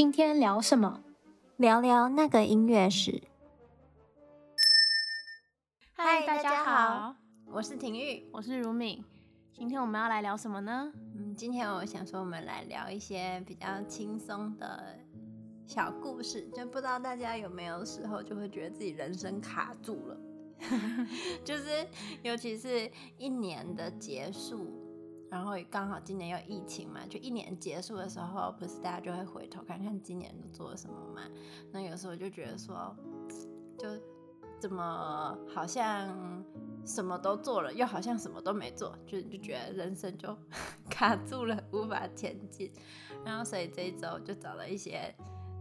今天聊什么？聊聊那个音乐史。嗨，大家好，我是婷玉，我是如敏。今天我们要来聊什么呢？嗯，今天我想说，我们来聊一些比较轻松的小故事。就不知道大家有没有时候就会觉得自己人生卡住了，就是尤其是一年的结束。然后也刚好今年又疫情嘛，就一年结束的时候，不是大家就会回头看看今年都做了什么嘛？那有时候就觉得说，就怎么好像什么都做了，又好像什么都没做，就就觉得人生就 卡住了，无法前进。然后所以这一周就找了一些，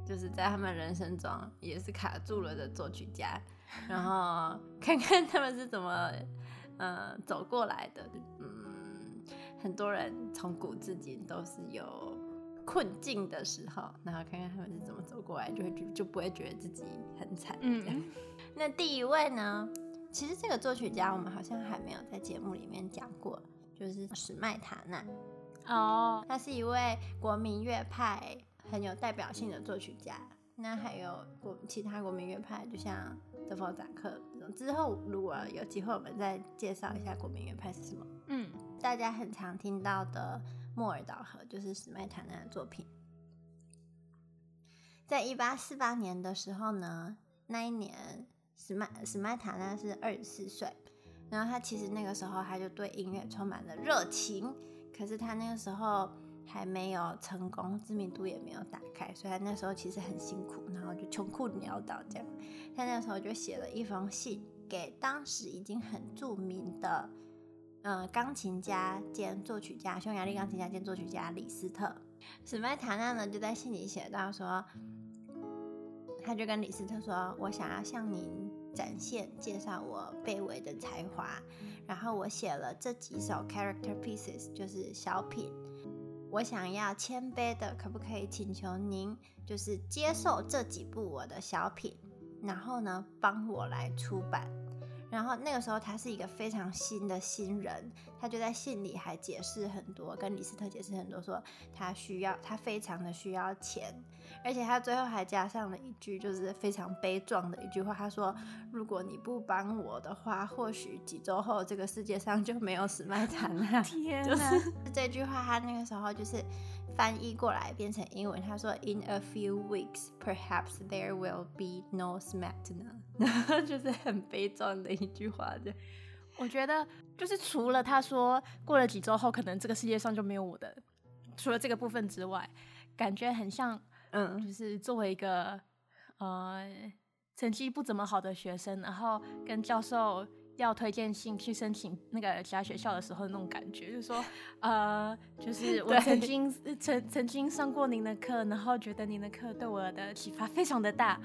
就是在他们人生中也是卡住了的作曲家，然后 看看他们是怎么嗯、呃、走过来的，嗯。很多人从古至今都是有困境的时候，然后看看他们是怎么走过来，就会就就不会觉得自己很惨。嗯，那第一位呢？其实这个作曲家我们好像还没有在节目里面讲过，就是史麦塔纳。哦，他是一位国民乐派很有代表性的作曲家。那还有国其他国民乐派，就像德弗扎克。之后如果有机会，我们再介绍一下国民乐派是什么。嗯。大家很常听到的《莫尔岛河》就是史麦塔纳的作品。在一八四八年的时候呢，那一年史麦史麦塔纳是二十四岁，然后他其实那个时候他就对音乐充满了热情，可是他那个时候还没有成功，知名度也没有打开，所以他那时候其实很辛苦，然后就穷困潦倒这样。他那时候就写了一封信给当时已经很著名的。嗯，钢琴家兼作曲家，匈牙利钢琴家兼作曲家李斯特，史麦塔纳呢就在信里写到说，他就跟李斯特说：“我想要向您展现、介绍我卑微的才华，然后我写了这几首 character pieces，就是小品。我想要谦卑的，可不可以请求您，就是接受这几部我的小品，然后呢，帮我来出版。”然后那个时候他是一个非常新的新人，他就在信里还解释很多，跟李斯特解释很多，说他需要，他非常的需要钱，而且他最后还加上了一句，就是非常悲壮的一句话，他说：“如果你不帮我的话，或许几周后这个世界上就没有史麦坦了。”天哪，就是这句话，他那个时候就是。翻译过来变成英文，他说：“In a few weeks, perhaps there will be no Smetana。” 就是很悲壮的一句话。这我觉得就是除了他说过了几周后，可能这个世界上就没有我的，除了这个部分之外，感觉很像，嗯，就是作为一个呃成绩不怎么好的学生，然后跟教授。要推荐信去申请那个其他学校的时候那种感觉，就是说，呃，就是 我曾经曾曾经上过您的课，然后觉得您的课对我的启发非常的大，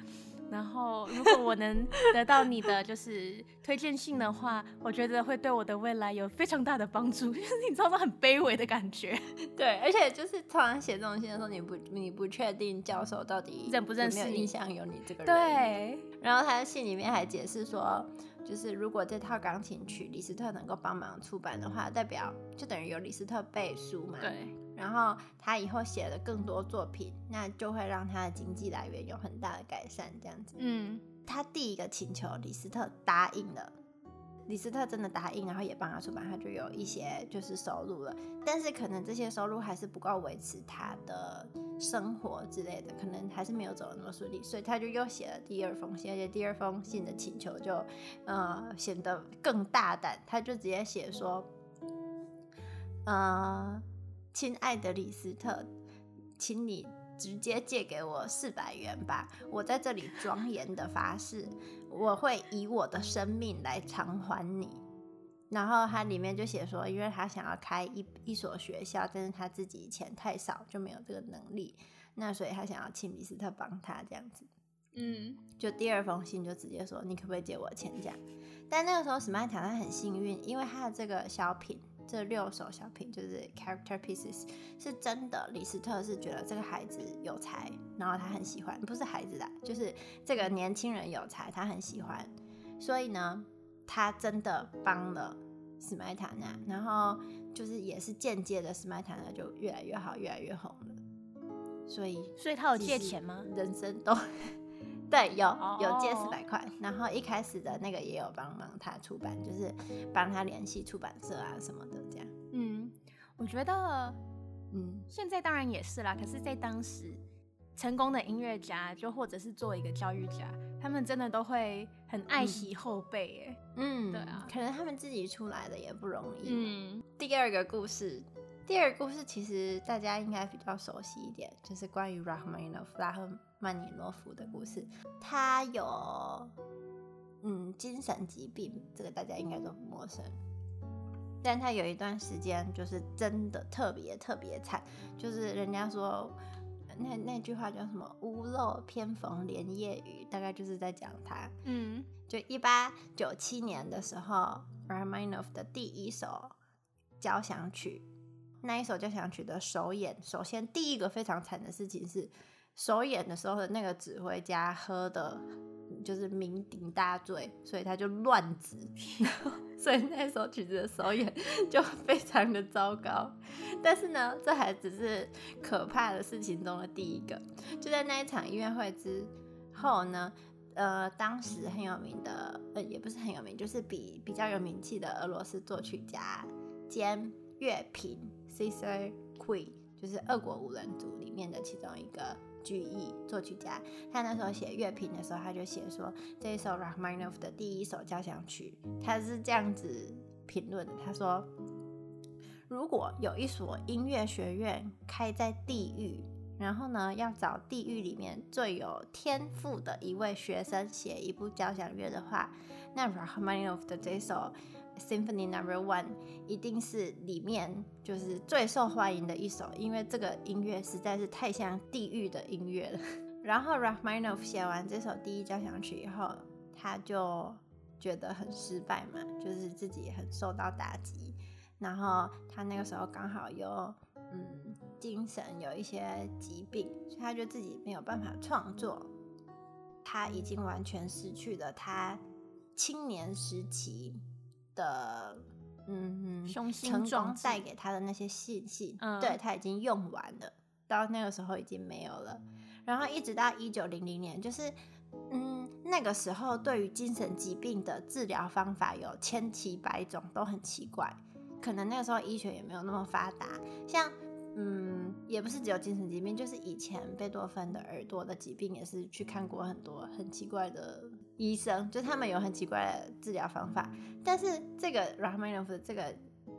然后如果我能得到你的就是推荐信的话，我觉得会对我的未来有非常大的帮助，就是你知道吗？很卑微的感觉。对，而且就是突然写这种信的时候，你不你不确定教授到底认不认识你，印象有你这个人。对，然后他的信里面还解释说。就是如果这套钢琴曲李斯特能够帮忙出版的话，代表就等于有李斯特背书嘛。对。然后他以后写了更多作品，那就会让他的经济来源有很大的改善，这样子。嗯。他第一个请求，李斯特答应了。李斯特真的答应，然后也帮他出版，他就有一些就是收入了。但是可能这些收入还是不够维持他的生活之类的，可能还是没有走得那么顺利，所以他就又写了第二封信，而且第二封信的请求就呃显得更大胆，他就直接写说，呃，亲爱的李斯特，请你直接借给我四百元吧，我在这里庄严的发誓。我会以我的生命来偿还你。然后他里面就写说，因为他想要开一一所学校，但是他自己钱太少，就没有这个能力。那所以他想要请李斯特帮他这样子。嗯，就第二封信就直接说，你可不可以借我钱这样？但那个时候史麦塔他很幸运，因为他的这个小品。这六首小品就是 character pieces，是真的。李斯特是觉得这个孩子有才，然后他很喜欢，不是孩子啦，就是这个年轻人有才，他很喜欢，所以呢，他真的帮了史麦塔纳，然后就是也是间接的，史麦塔纳就越来越好，越来越红了。所以所以他有借钱吗？人生都对，有有借四百块，然后一开始的那个也有帮忙他出版，就是帮他联系出版社啊什么的这样。嗯，我觉得，嗯，现在当然也是啦，可是，在当时。成功的音乐家，就或者是做一个教育家，他们真的都会很爱惜后辈，哎，嗯，对啊，可能他们自己出来的也不容易。嗯，第二个故事，第二个故事其实大家应该比较熟悉一点，就是关于 Rachmaninoff 拉赫曼尼诺夫的故事。他有嗯精神疾病，这个大家应该都不陌生。但他有一段时间就是真的特别特别惨，就是人家说。那那句话叫什么？屋漏偏逢连夜雨，大概就是在讲他。嗯，就一八九七年的时候，Rachmaninoff 的第一首交响曲，那一首交响曲的首演，首先第一个非常惨的事情是，首演的时候的那个指挥家喝的。就是酩酊大醉，所以他就乱指，所以那首曲子的首演 就非常的糟糕。但是呢，这还只是可怕的事情中的第一个。就在那一场音乐会之后呢，呃，当时很有名的，呃，也不是很有名，就是比比较有名气的俄罗斯作曲家兼乐评 César Cui，就是俄国五人组里面的其中一个。剧艺作曲家，他那时候写乐评的时候，他就写说，这一首 Rachmaninoff 的第一首交响曲，他是这样子评论的。他说，如果有一所音乐学院开在地狱，然后呢，要找地狱里面最有天赋的一位学生写一部交响乐的话，那 Rachmaninoff 的这首。Symphony Number One 一定是里面就是最受欢迎的一首，因为这个音乐实在是太像地狱的音乐了。然后 Rachmaninoff 写完这首第一交响曲以后，他就觉得很失败嘛，就是自己很受到打击。然后他那个时候刚好有嗯精神有一些疾病，所以他就自己没有办法创作。他已经完全失去了他青年时期。的嗯，嗯，成功带给他的那些信息，嗯、对，他已经用完了，到那个时候已经没有了。然后一直到一九零零年，就是嗯，那个时候对于精神疾病的治疗方法有千奇百种，都很奇怪。可能那个时候医学也没有那么发达，像嗯，也不是只有精神疾病，就是以前贝多芬的耳朵的疾病也是去看过很多很奇怪的。医生就他们有很奇怪的治疗方法，但是这个 Ramanov 的这个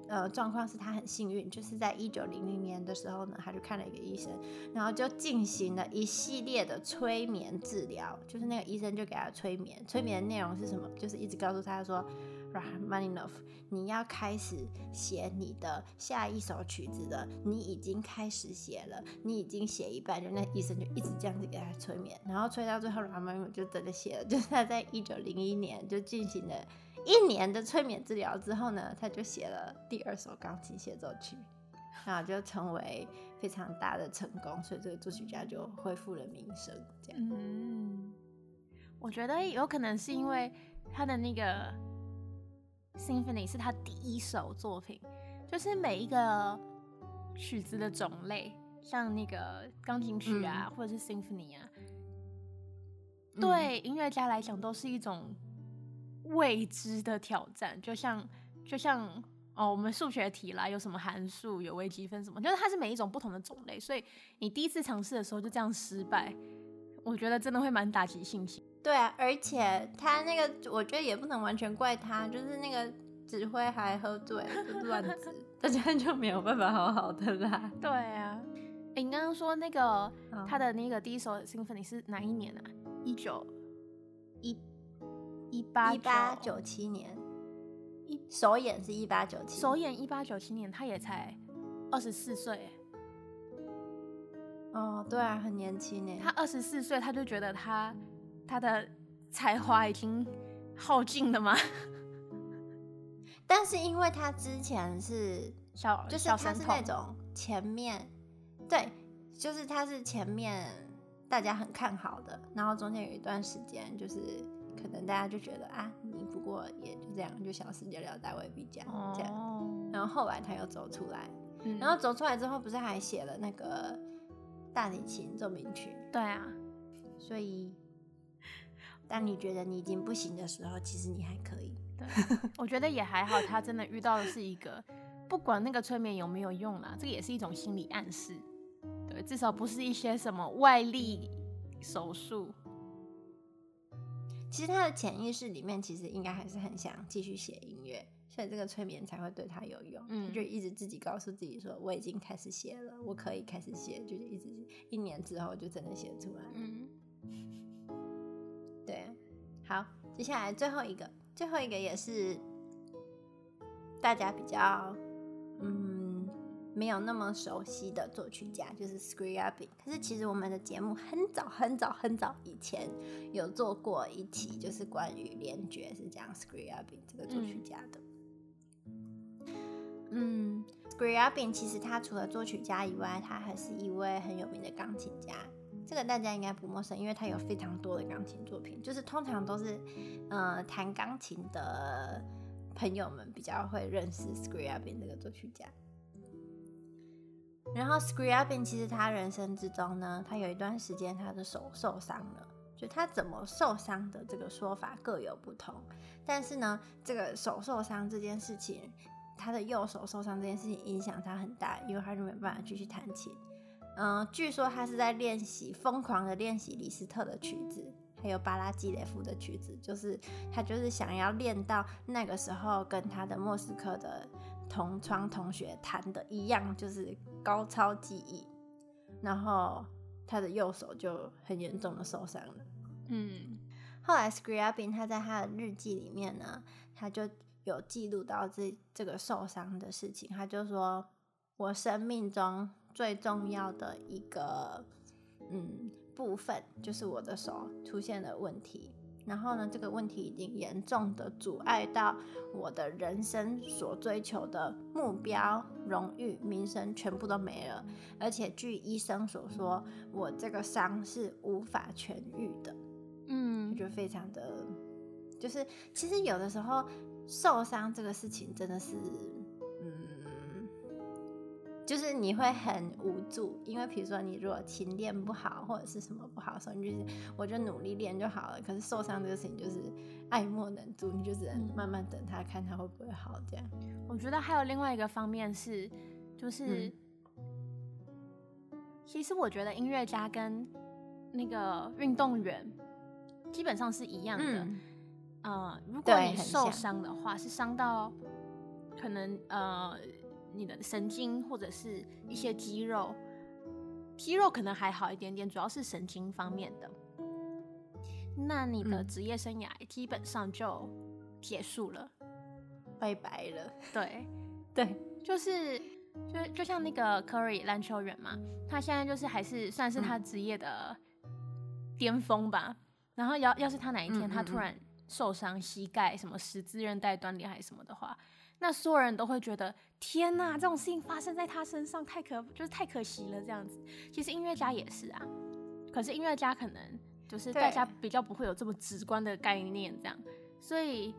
呃状况是他很幸运，就是在一九零零年的时候呢，他就看了一个医生，然后就进行了一系列的催眠治疗，就是那个医生就给他催眠，催眠的内容是什么？就是一直告诉他说。Rachmaninoff，你要开始写你的下一首曲子的，你已经开始写了，你已经写一半，就那医生就一直这样子给他催眠，然后催到最后，Rachmaninoff 就真的写了，就是他在一九零一年就进行了一年的催眠治疗之后呢，他就写了第二首钢琴协奏曲，然后就成为非常大的成功，所以这个作曲家就恢复了名声。这样，嗯，我觉得有可能是因为他的那个。Symphony 是他第一首作品，就是每一个曲子的种类，像那个钢琴曲啊，嗯、或者是 Symphony 啊，嗯、对音乐家来讲都是一种未知的挑战。就像就像哦，我们数学题啦，有什么函数，有微积分什么，就是它是每一种不同的种类，所以你第一次尝试的时候就这样失败，我觉得真的会蛮打击信心。对啊，而且他那个，我觉得也不能完全怪他，就是那个指挥还喝醉，就乱指，大家就没有办法好好的啦。对啊，欸、你刚刚说那个他的那个第一首 Symphony 是哪一年啊？一九一一八一八九七年，一首演是一八九七，首演一八九七年，他也才二十四岁。哦，对啊，很年轻呢。他二十四岁，他就觉得他。他的才华已经耗尽了吗？但是因为他之前是小，就是他是那种前面，对，就是他是前面大家很看好的，然后中间有一段时间，就是可能大家就觉得啊，你不过也就这样，就小事就了大未必这样这样，然后后来他又走出来，然后走出来之后，不是还写了那个。大提琴奏鸣曲。对啊，所以当你觉得你已经不行的时候，其实你还可以。对，我觉得也还好。他真的遇到的是一个，不管那个催眠有没有用啦，这个也是一种心理暗示。对，至少不是一些什么外力手术。其实他的潜意识里面，其实应该还是很想继续写音乐，所以这个催眠才会对他有用。嗯，就一直自己告诉自己说，我已经开始写了，我可以开始写，就是一直一年之后就真的写出来。嗯，对，好，接下来最后一个，最后一个也是大家比较，嗯。没有那么熟悉的作曲家就是 Scriabin，可是其实我们的节目很早很早很早以前有做过一期，就是关于联觉是讲 Scriabin 这个作曲家的。嗯，Scriabin 其实他除了作曲家以外，他还是一位很有名的钢琴家。这个大家应该不陌生，因为他有非常多的钢琴作品，就是通常都是呃弹钢琴的朋友们比较会认识 Scriabin 这个作曲家。然后 Scriabin 其实他人生之中呢，他有一段时间他的手受伤了，就他怎么受伤的这个说法各有不同。但是呢，这个手受伤这件事情，他的右手受伤这件事情影响他很大，因为他就没办法继续弹琴。嗯、呃，据说他是在练习疯狂的练习李斯特的曲子，还有巴拉基雷夫的曲子，就是他就是想要练到那个时候跟他的莫斯科的。同窗同学弹的一样，就是高超技艺，然后他的右手就很严重的受伤了。嗯，后来 Scriabin 他在他的日记里面呢，他就有记录到这这个受伤的事情。他就说：“我生命中最重要的一个嗯部分，就是我的手出现了问题。”然后呢，这个问题已经严重的阻碍到我的人生所追求的目标、荣誉、名声，全部都没了。而且据医生所说，我这个伤是无法痊愈的。嗯，就非常的，就是其实有的时候受伤这个事情真的是。就是你会很无助，因为比如说你如果琴练不好或者是什么不好的时候，你就是我就努力练就好了。可是受伤这个事情就是爱莫能助，你就只能慢慢等他，看他会不会好这样。我觉得还有另外一个方面是，就是、嗯、其实我觉得音乐家跟那个运动员基本上是一样的。嗯，呃，如果你受伤的话，是伤到可能呃。你的神经或者是一些肌肉，肌肉可能还好一点点，主要是神经方面的。那你的职业生涯基本上就结束了，拜拜了。对，对，就是就就像那个 Curry 篮球员嘛，他现在就是还是算是他职业的巅峰吧。然后要要是他哪一天他突然受伤，膝盖什么十字韧带断裂还是什么的话。那所有人都会觉得天哪，这种事情发生在他身上太可就是太可惜了这样子。其实音乐家也是啊，可是音乐家可能就是大家比较不会有这么直观的概念这样，所以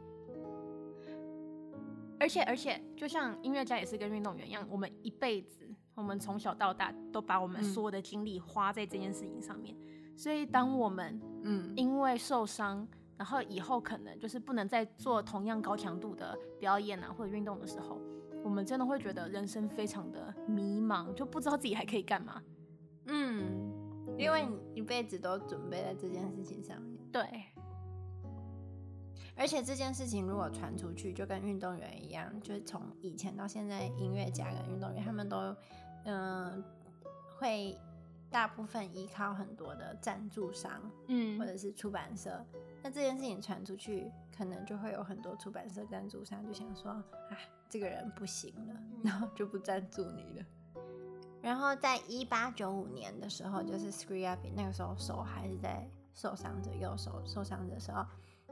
而且而且就像音乐家也是跟运动员一样，我们一辈子，我们从小到大都把我们所有的精力花在这件事情上面，所以当我们嗯因为受伤。然后以后可能就是不能再做同样高强度的表演啊，或者运动的时候，我们真的会觉得人生非常的迷茫，就不知道自己还可以干嘛。嗯，因为你一辈子都准备在这件事情上面。对。而且这件事情如果传出去，就跟运动员一样，就是从以前到现在，音乐家跟运动员他们都嗯、呃、会大部分依靠很多的赞助商，嗯，或者是出版社。那这件事情传出去，可能就会有很多出版社赞助商就想说，啊，这个人不行了，然后就不赞助你了。然后在一八九五年的时候，就是 Scriabin 那个时候手还是在受伤着，右手受伤的时候，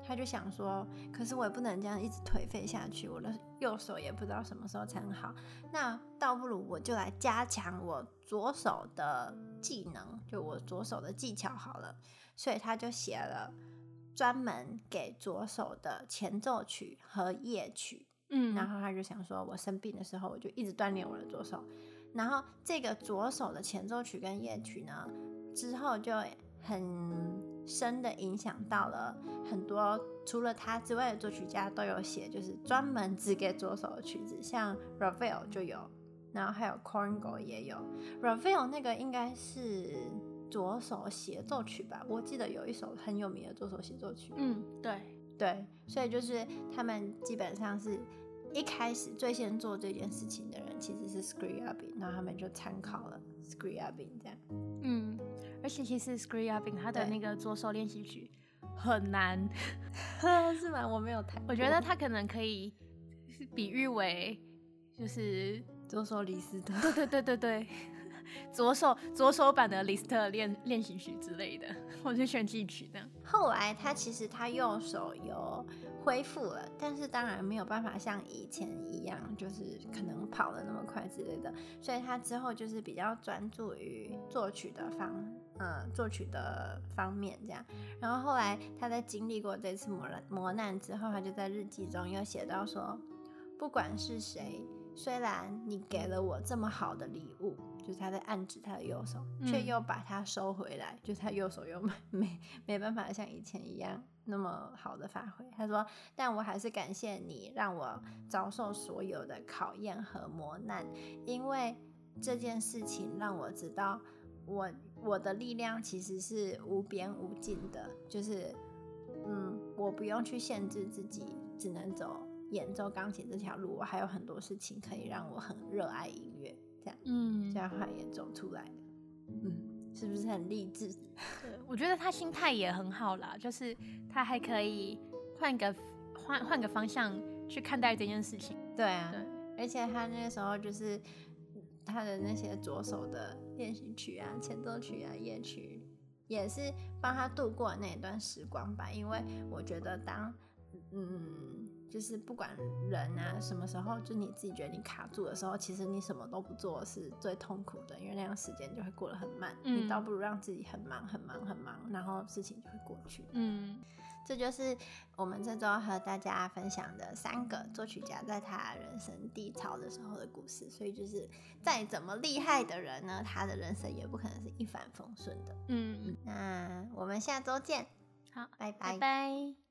他就想说，可是我也不能这样一直颓废下去，我的右手也不知道什么时候才能好，那倒不如我就来加强我左手的技能，就我左手的技巧好了。所以他就写了。专门给左手的前奏曲和夜曲，嗯，然后他就想说，我生病的时候，我就一直锻炼我的左手，然后这个左手的前奏曲跟夜曲呢，之后就很深的影响到了很多除了他之外的作曲家都有写，就是专门只给左手的曲子，像 Ravel 就有，然后还有 Korngold 也有。Ravel 那个应该是左手协奏曲吧？我记得有一首很有名的左手协奏曲。嗯，对对，所以就是他们基本上是一开始最先做这件事情的人其实是 Scriabin，然后他们就参考了 Scriabin 这样。嗯。而且其实 Scriabin 他的那个左手练习曲很难，是吗？我没有弹。我觉得他可能可以比喻为就是左手李斯特，对对对对对，左手左手版的李斯特练练习曲之类的，或者炫技曲这样。后来他其实他右手有恢复了，但是当然没有办法像以前一样，就是可能跑得那么快之类的，所以他之后就是比较专注于作曲的方。嗯，作曲的方面这样，然后后来他在经历过这次磨难磨难之后，他就在日记中又写到说，不管是谁，虽然你给了我这么好的礼物，就是他在暗指他的右手，却又把它收回来，就是他右手又没没没办法像以前一样那么好的发挥。他说，但我还是感谢你，让我遭受所有的考验和磨难，因为这件事情让我知道。我我的力量其实是无边无尽的，就是，嗯，我不用去限制自己，只能走演奏钢琴这条路，我还有很多事情可以让我很热爱音乐，这样，嗯，这样话也走出来了，嗯，是不是很励志？对，我觉得他心态也很好啦，就是他还可以换个换换个方向去看待这件事情，对啊，对，而且他那个时候就是。他的那些左手的练习曲啊、前奏曲啊、夜曲，也是帮他度过那段时光吧。因为我觉得当，当嗯，就是不管人啊什么时候，就你自己觉得你卡住的时候，其实你什么都不做是最痛苦的，因为那样时间就会过得很慢。嗯，你倒不如让自己很忙、很忙、很忙，然后事情就会过去。嗯。这就是我们这周和大家分享的三个作曲家在他人生低潮的时候的故事。所以，就是再怎么厉害的人呢，他的人生也不可能是一帆风顺的。嗯，那我们下周见。好，拜拜。拜拜。